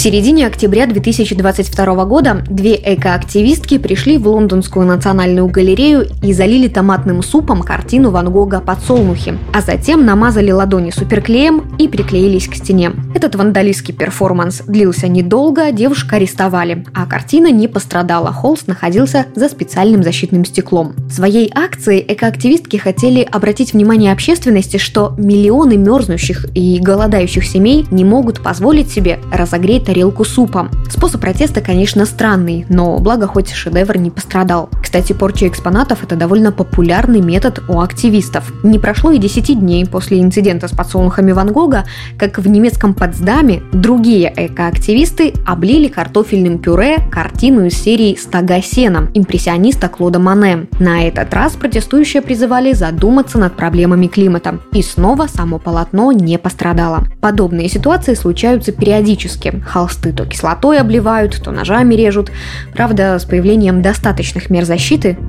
Середине октября 2022 года две экоактивистки пришли в Лондонскую национальную галерею и залили томатным супом картину Ван Гога «Подсолнухи», а затем намазали ладони суперклеем и приклеились к стене. Этот вандалистский перформанс длился недолго, девушка арестовали, а картина не пострадала, холст находился за специальным защитным стеклом. Своей акцией экоактивистки хотели обратить внимание общественности, что миллионы мерзнущих и голодающих семей не могут позволить себе разогреть тарелку супа. Способ протеста, конечно, странный, но благо хоть шедевр не пострадал. Кстати, порча экспонатов – это довольно популярный метод у активистов. Не прошло и 10 дней после инцидента с подсолнухами Ван Гога, как в немецком Потсдаме другие экоактивисты облили картофельным пюре картину из серии «Стога сена» импрессиониста Клода Мане. На этот раз протестующие призывали задуматься над проблемами климата. И снова само полотно не пострадало. Подобные ситуации случаются периодически холсты то кислотой обливают, то ножами режут. Правда, с появлением достаточных мер защиты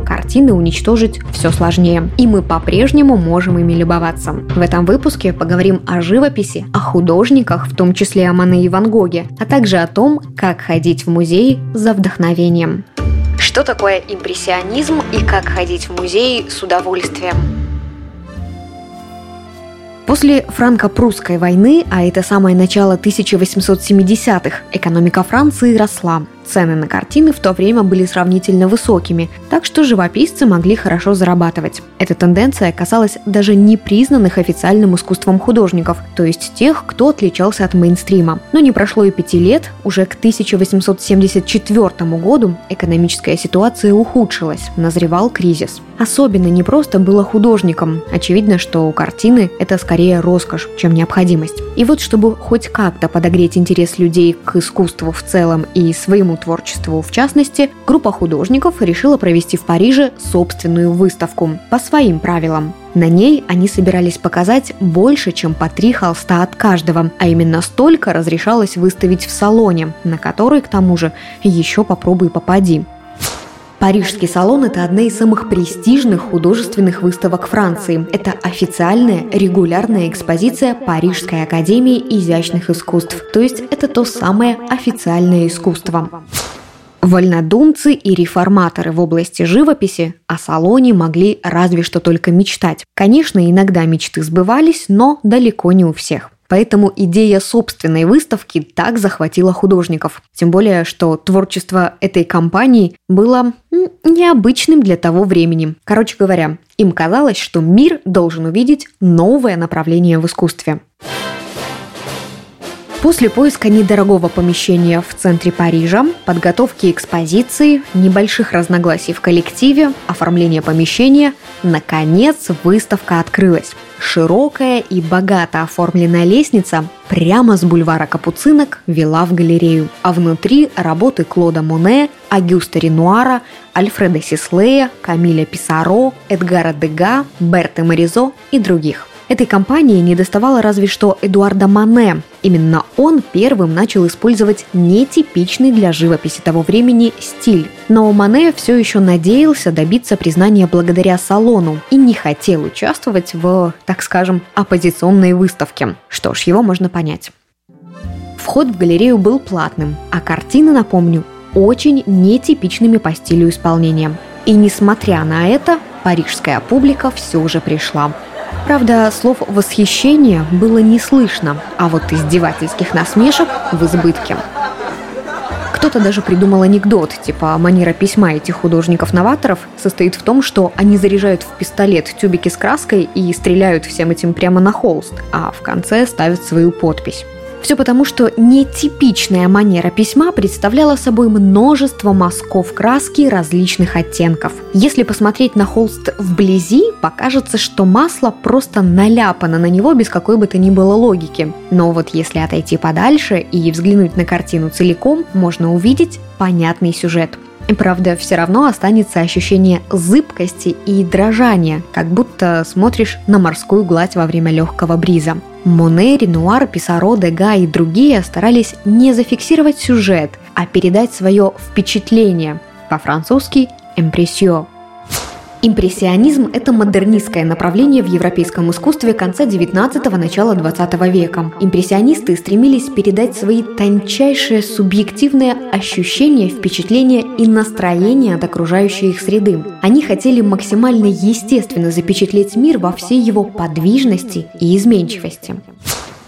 картины уничтожить все сложнее. И мы по-прежнему можем ими любоваться. В этом выпуске поговорим о живописи, о художниках, в том числе о Мане и Ван Гоге, а также о том, как ходить в музей за вдохновением. Что такое импрессионизм и как ходить в музей с удовольствием? После франко-прусской войны, а это самое начало 1870-х, экономика Франции росла. Цены на картины в то время были сравнительно высокими, так что живописцы могли хорошо зарабатывать. Эта тенденция касалась даже непризнанных официальным искусством художников, то есть тех, кто отличался от мейнстрима. Но не прошло и пяти лет, уже к 1874 году экономическая ситуация ухудшилась, назревал кризис. Особенно непросто было художникам. Очевидно, что у картины это скорее роскошь, чем необходимость. И вот чтобы хоть как-то подогреть интерес людей к искусству в целом и своему творчеству в частности, группа художников решила провести в Париже собственную выставку по своим правилам. На ней они собирались показать больше, чем по три холста от каждого, а именно столько разрешалось выставить в салоне, на который, к тому же, еще попробуй попади. Парижский салон – это одна из самых престижных художественных выставок Франции. Это официальная регулярная экспозиция Парижской академии изящных искусств. То есть это то самое официальное искусство. Вольнодумцы и реформаторы в области живописи о салоне могли разве что только мечтать. Конечно, иногда мечты сбывались, но далеко не у всех. Поэтому идея собственной выставки так захватила художников. Тем более, что творчество этой компании было необычным для того времени. Короче говоря, им казалось, что мир должен увидеть новое направление в искусстве. После поиска недорогого помещения в центре Парижа, подготовки экспозиции, небольших разногласий в коллективе, оформления помещения, наконец выставка открылась. Широкая и богато оформленная лестница прямо с бульвара Капуцинок вела в галерею, а внутри работы Клода Моне, Агюста Ренуара, Альфреда Сислея, Камиля Писаро, Эдгара Дега, Берты Маризо и других. Этой компании не доставало разве что Эдуарда Мане. Именно он первым начал использовать нетипичный для живописи того времени стиль. Но Мане все еще надеялся добиться признания благодаря салону и не хотел участвовать в, так скажем, оппозиционной выставке. Что ж, его можно понять. Вход в галерею был платным, а картины, напомню, очень нетипичными по стилю исполнения. И несмотря на это, парижская публика все же пришла. Правда, слов восхищения было не слышно, а вот издевательских насмешек в избытке. Кто-то даже придумал анекдот, типа манера письма этих художников-новаторов состоит в том, что они заряжают в пистолет тюбики с краской и стреляют всем этим прямо на холст, а в конце ставят свою подпись. Все потому, что нетипичная манера письма представляла собой множество мазков краски различных оттенков. Если посмотреть на холст вблизи, покажется, что масло просто наляпано на него без какой бы то ни было логики. Но вот если отойти подальше и взглянуть на картину целиком, можно увидеть понятный сюжет – И правда, все равно останется ощущение зыбкости и дрожания, как будто смотришь на морскую гладь во время легкого бриза. Моне, Ренуар, Писаро, Дега и другие старались не зафиксировать сюжет, а передать свое впечатление, по-французски «импрессио». Импрессионизм – это модернистское направление в европейском искусстве конца 19-го – начала 20 века. Импрессионисты стремились передать свои тончайшие субъективные ощущения, впечатления и настроения от окружающей их среды. Они хотели максимально естественно запечатлеть мир во всей его подвижности и изменчивости.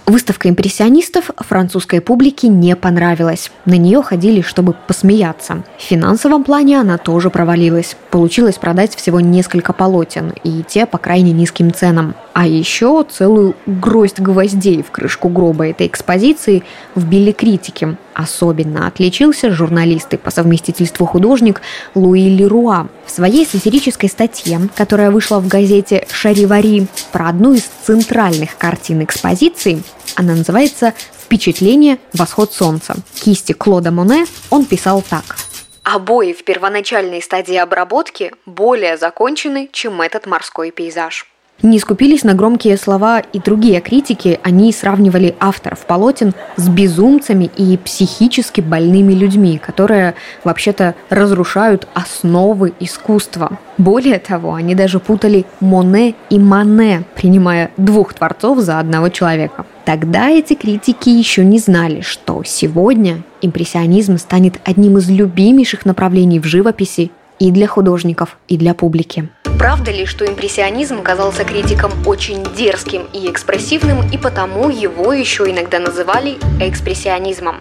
Выставка импрессионистов французской публике не понравилась. На нее ходили, чтобы посмеяться. В финансовом плане она тоже провалилась. Получилось продать всего несколько полотен, и те по крайне низким ценам. А еще целую гроздь гвоздей в крышку гроба этой экспозиции вбили критики. Особенно отличился журналист и по совместительству художник Луи Леруа. В своей сатирической статье, которая вышла в газете «Шаривари» про одну из центральных картин экспозиции, она называется «Впечатление. Восход солнца». Кисти Клода Моне он писал так. Обои в первоначальной стадии обработки более закончены, чем этот морской пейзаж. Не скупились на громкие слова и другие критики, они сравнивали авторов полотен с безумцами и психически больными людьми, которые вообще-то разрушают основы искусства. Более того, они даже путали Моне и Мане, принимая двух творцов за одного человека. Тогда эти критики еще не знали, что сегодня импрессионизм станет одним из любимейших направлений в живописи и для художников, и для публики. Правда ли, что импрессионизм казался критиком очень дерзким и экспрессивным, и потому его еще иногда называли экспрессионизмом?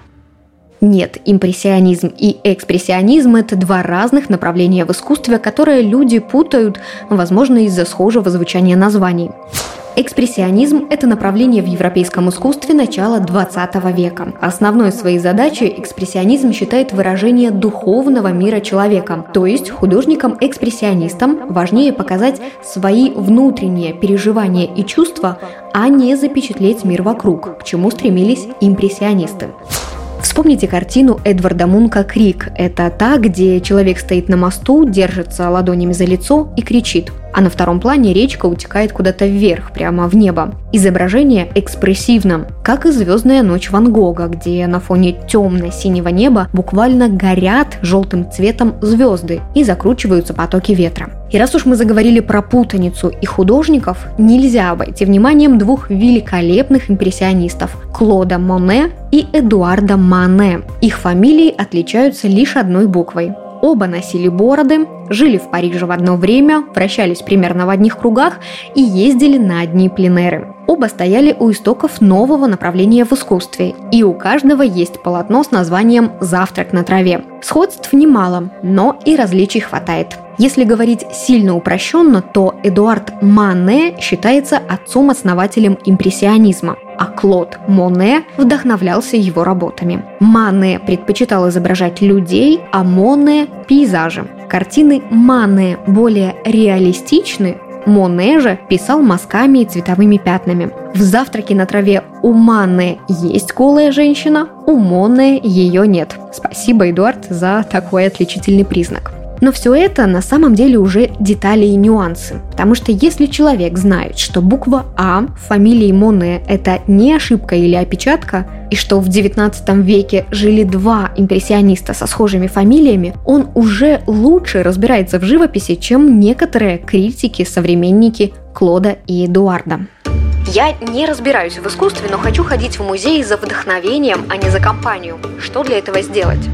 Нет, импрессионизм и экспрессионизм – это два разных направления в искусстве, которые люди путают, возможно, из-за схожего звучания названий. Экспрессионизм – это направление в европейском искусстве начала 20 века. Основной своей задачей экспрессионизм считает выражение духовного мира человека, то есть художникам-экспрессионистам важнее показать свои внутренние переживания и чувства, а не запечатлеть мир вокруг, к чему стремились импрессионисты. Вспомните картину Эдварда Мунка «Крик». Это та, где человек стоит на мосту, держится ладонями за лицо и кричит а на втором плане речка утекает куда-то вверх, прямо в небо. Изображение экспрессивно, как и «Звездная ночь» Ван Гога, где на фоне темно-синего неба буквально горят желтым цветом звезды и закручиваются потоки ветра. И раз уж мы заговорили про путаницу и художников, нельзя обойти вниманием двух великолепных импрессионистов – Клода Моне и Эдуарда Мане. Их фамилии отличаются лишь одной буквой Оба носили бороды, жили в Париже в одно время, вращались примерно в одних кругах и ездили на одни пленеры. Оба стояли у истоков нового направления в искусстве, и у каждого есть полотно с названием «Завтрак на траве». Сходств немало, но и различий хватает. Если говорить сильно упрощенно, то Эдуард Мане считается отцом-основателем импрессионизма а Клод Моне вдохновлялся его работами. Мане предпочитал изображать людей, а Моне – пейзажи. Картины Мане более реалистичны, Моне же писал мазками и цветовыми пятнами. В «Завтраке на траве» у Мане есть голая женщина, у Моне ее нет. Спасибо, Эдуард, за такой отличительный признак. Но все это на самом деле уже детали и нюансы. Потому что если человек знает, что буква А в фамилии Моне – это не ошибка или опечатка, и что в 19 веке жили два импрессиониста со схожими фамилиями, он уже лучше разбирается в живописи, чем некоторые критики, современники Клода и Эдуарда. Я не разбираюсь в искусстве, но хочу ходить в музей за вдохновением, а не за компанию. Что для этого сделать?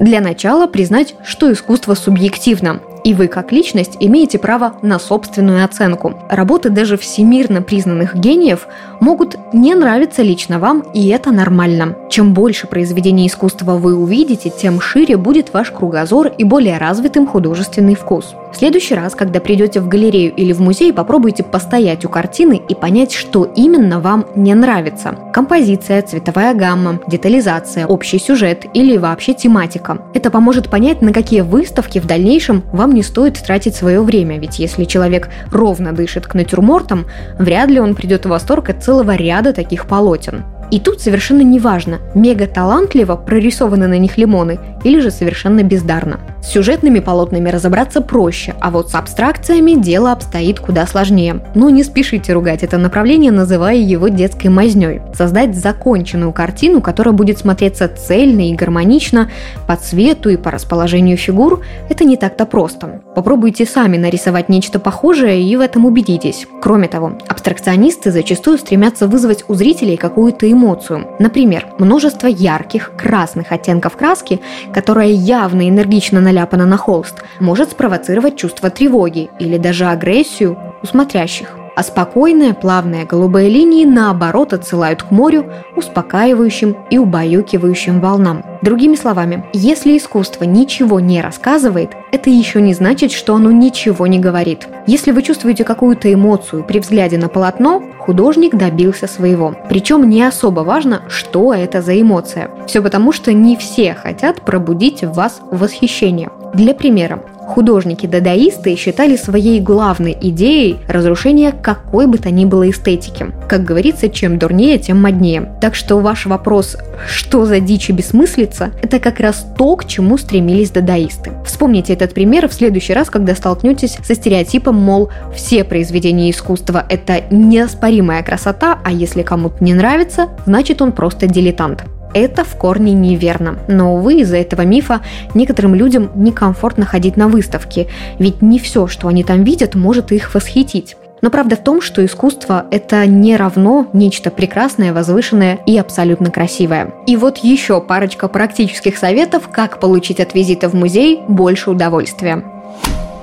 Для начала признать, что искусство субъективно, и вы как личность имеете право на собственную оценку. Работы даже всемирно признанных гениев могут не нравиться лично вам, и это нормально. Чем больше произведений искусства вы увидите, тем шире будет ваш кругозор и более развитым художественный вкус. В следующий раз, когда придете в галерею или в музей, попробуйте постоять у картины и понять, что именно вам не нравится. Композиция, цветовая гамма, детализация, общий сюжет или вообще тематика. Это поможет понять, на какие выставки в дальнейшем вам не стоит тратить свое время, ведь если человек ровно дышит к натюрмортам, вряд ли он придет в восторг от целого ряда таких полотен. И тут совершенно неважно, мега талантливо прорисованы на них лимоны или же совершенно бездарно. С сюжетными полотнами разобраться проще, а вот с абстракциями дело обстоит куда сложнее. Но не спешите ругать это направление, называя его детской мазней. Создать законченную картину, которая будет смотреться цельно и гармонично по цвету и по расположению фигур, это не так-то просто. Попробуйте сами нарисовать нечто похожее и в этом убедитесь. Кроме того, абстракционисты зачастую стремятся вызвать у зрителей какую-то эмоцию. Например, множество ярких красных оттенков краски, которая явно энергично наляпана на холст, может спровоцировать чувство тревоги или даже агрессию у смотрящих а спокойные, плавные голубые линии наоборот отсылают к морю, успокаивающим и убаюкивающим волнам. Другими словами, если искусство ничего не рассказывает, это еще не значит, что оно ничего не говорит. Если вы чувствуете какую-то эмоцию при взгляде на полотно, художник добился своего. Причем не особо важно, что это за эмоция. Все потому, что не все хотят пробудить в вас восхищение. Для примера, Художники-дадаисты считали своей главной идеей разрушение какой бы то ни было эстетики. Как говорится, чем дурнее, тем моднее. Так что ваш вопрос «что за дичь и бессмыслица?» – это как раз то, к чему стремились дадаисты. Вспомните этот пример в следующий раз, когда столкнетесь со стереотипом, мол, все произведения искусства – это неоспоримая красота, а если кому-то не нравится, значит он просто дилетант. Это в корне неверно. Но, увы, из-за этого мифа некоторым людям некомфортно ходить на выставки, ведь не все, что они там видят, может их восхитить. Но правда в том, что искусство – это не равно нечто прекрасное, возвышенное и абсолютно красивое. И вот еще парочка практических советов, как получить от визита в музей больше удовольствия.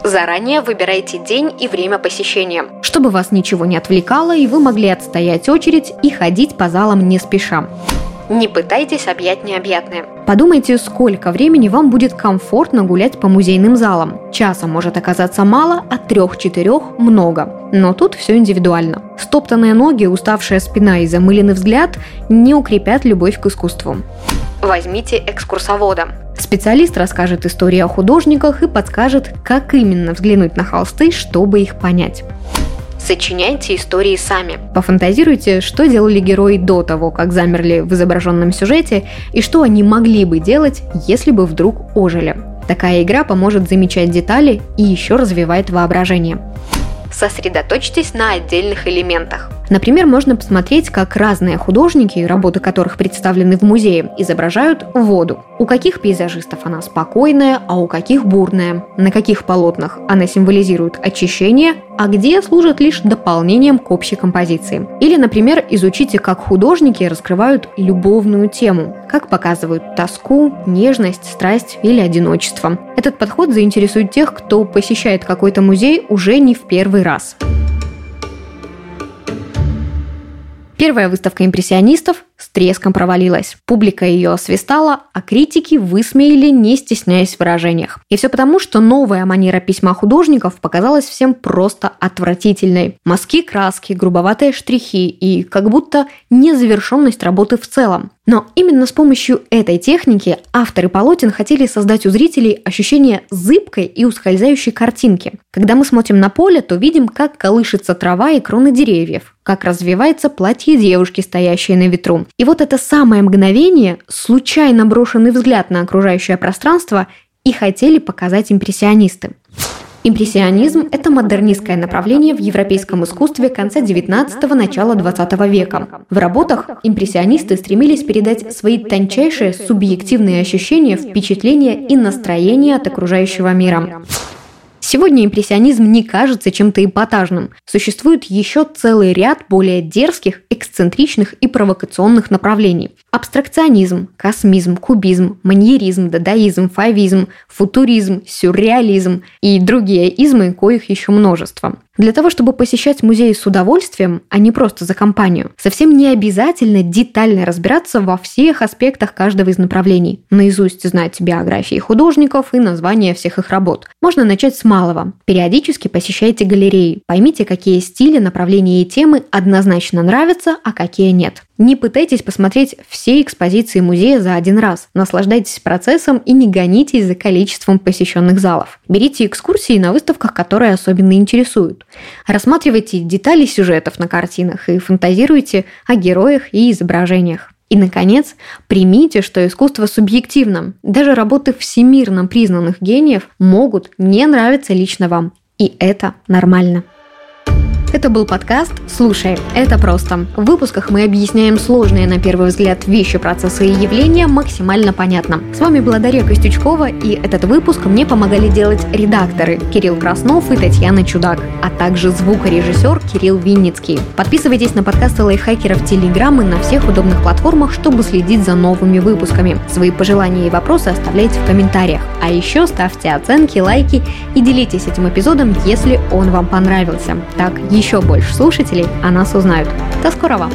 Заранее выбирайте день и время посещения, чтобы вас ничего не отвлекало и вы могли отстоять очередь и ходить по залам не спеша. Не пытайтесь объять необъятное. Подумайте, сколько времени вам будет комфортно гулять по музейным залам. Часа может оказаться мало, а трех-четырех – много. Но тут все индивидуально. Стоптанные ноги, уставшая спина и замыленный взгляд не укрепят любовь к искусству. Возьмите экскурсовода. Специалист расскажет истории о художниках и подскажет, как именно взглянуть на холсты, чтобы их понять. Сочиняйте истории сами. Пофантазируйте, что делали герои до того, как замерли в изображенном сюжете, и что они могли бы делать, если бы вдруг ожили. Такая игра поможет замечать детали и еще развивает воображение. Сосредоточьтесь на отдельных элементах. Например, можно посмотреть, как разные художники, работы которых представлены в музее, изображают воду. У каких пейзажистов она спокойная, а у каких бурная. На каких полотнах она символизирует очищение, а где служит лишь дополнением к общей композиции. Или, например, изучите, как художники раскрывают любовную тему, как показывают тоску, нежность, страсть или одиночество. Этот подход заинтересует тех, кто посещает какой-то музей уже не в первый раз. Первая выставка импрессионистов с треском провалилась. Публика ее освистала, а критики высмеяли, не стесняясь в выражениях. И все потому, что новая манера письма художников показалась всем просто отвратительной. Мазки краски, грубоватые штрихи и как будто незавершенность работы в целом. Но именно с помощью этой техники авторы полотен хотели создать у зрителей ощущение зыбкой и ускользающей картинки. Когда мы смотрим на поле, то видим, как колышется трава и кроны деревьев, как развивается платье девушки, стоящей на ветру. И вот это самое мгновение, случайно брошенный взгляд на окружающее пространство и хотели показать импрессионисты. Импрессионизм – это модернистское направление в европейском искусстве конца 19-го – начала 20 века. В работах импрессионисты стремились передать свои тончайшие субъективные ощущения, впечатления и настроения от окружающего мира. Сегодня импрессионизм не кажется чем-то эпатажным. Существует еще целый ряд более дерзких, эксцентричных и провокационных направлений. Абстракционизм, космизм, кубизм, маньеризм, дадаизм, фавизм, футуризм, сюрреализм и другие измы, коих еще множество. Для того, чтобы посещать музей с удовольствием, а не просто за компанию, совсем не обязательно детально разбираться во всех аспектах каждого из направлений, наизусть знать биографии художников и названия всех их работ. Можно начать с малого. Периодически посещайте галереи, поймите, какие стили, направления и темы однозначно нравятся, а какие нет. Не пытайтесь посмотреть все экспозиции музея за один раз. Наслаждайтесь процессом и не гонитесь за количеством посещенных залов. Берите экскурсии на выставках, которые особенно интересуют. Рассматривайте детали сюжетов на картинах и фантазируйте о героях и изображениях. И, наконец, примите, что искусство субъективно. Даже работы всемирно признанных гениев могут не нравиться лично вам. И это нормально. Это был подкаст «Слушай, это просто». В выпусках мы объясняем сложные на первый взгляд вещи, процессы и явления максимально понятно. С вами была Дарья Костючкова, и этот выпуск мне помогали делать редакторы Кирилл Краснов и Татьяна Чудак, а также звукорежиссер Кирилл Винницкий. Подписывайтесь на подкасты лайфхакеров Телеграм и на всех удобных платформах, чтобы следить за новыми выпусками. Свои пожелания и вопросы оставляйте в комментариях. А еще ставьте оценки, лайки и делитесь этим эпизодом, если он вам понравился. Так еще больше слушателей о нас узнают. До скорого!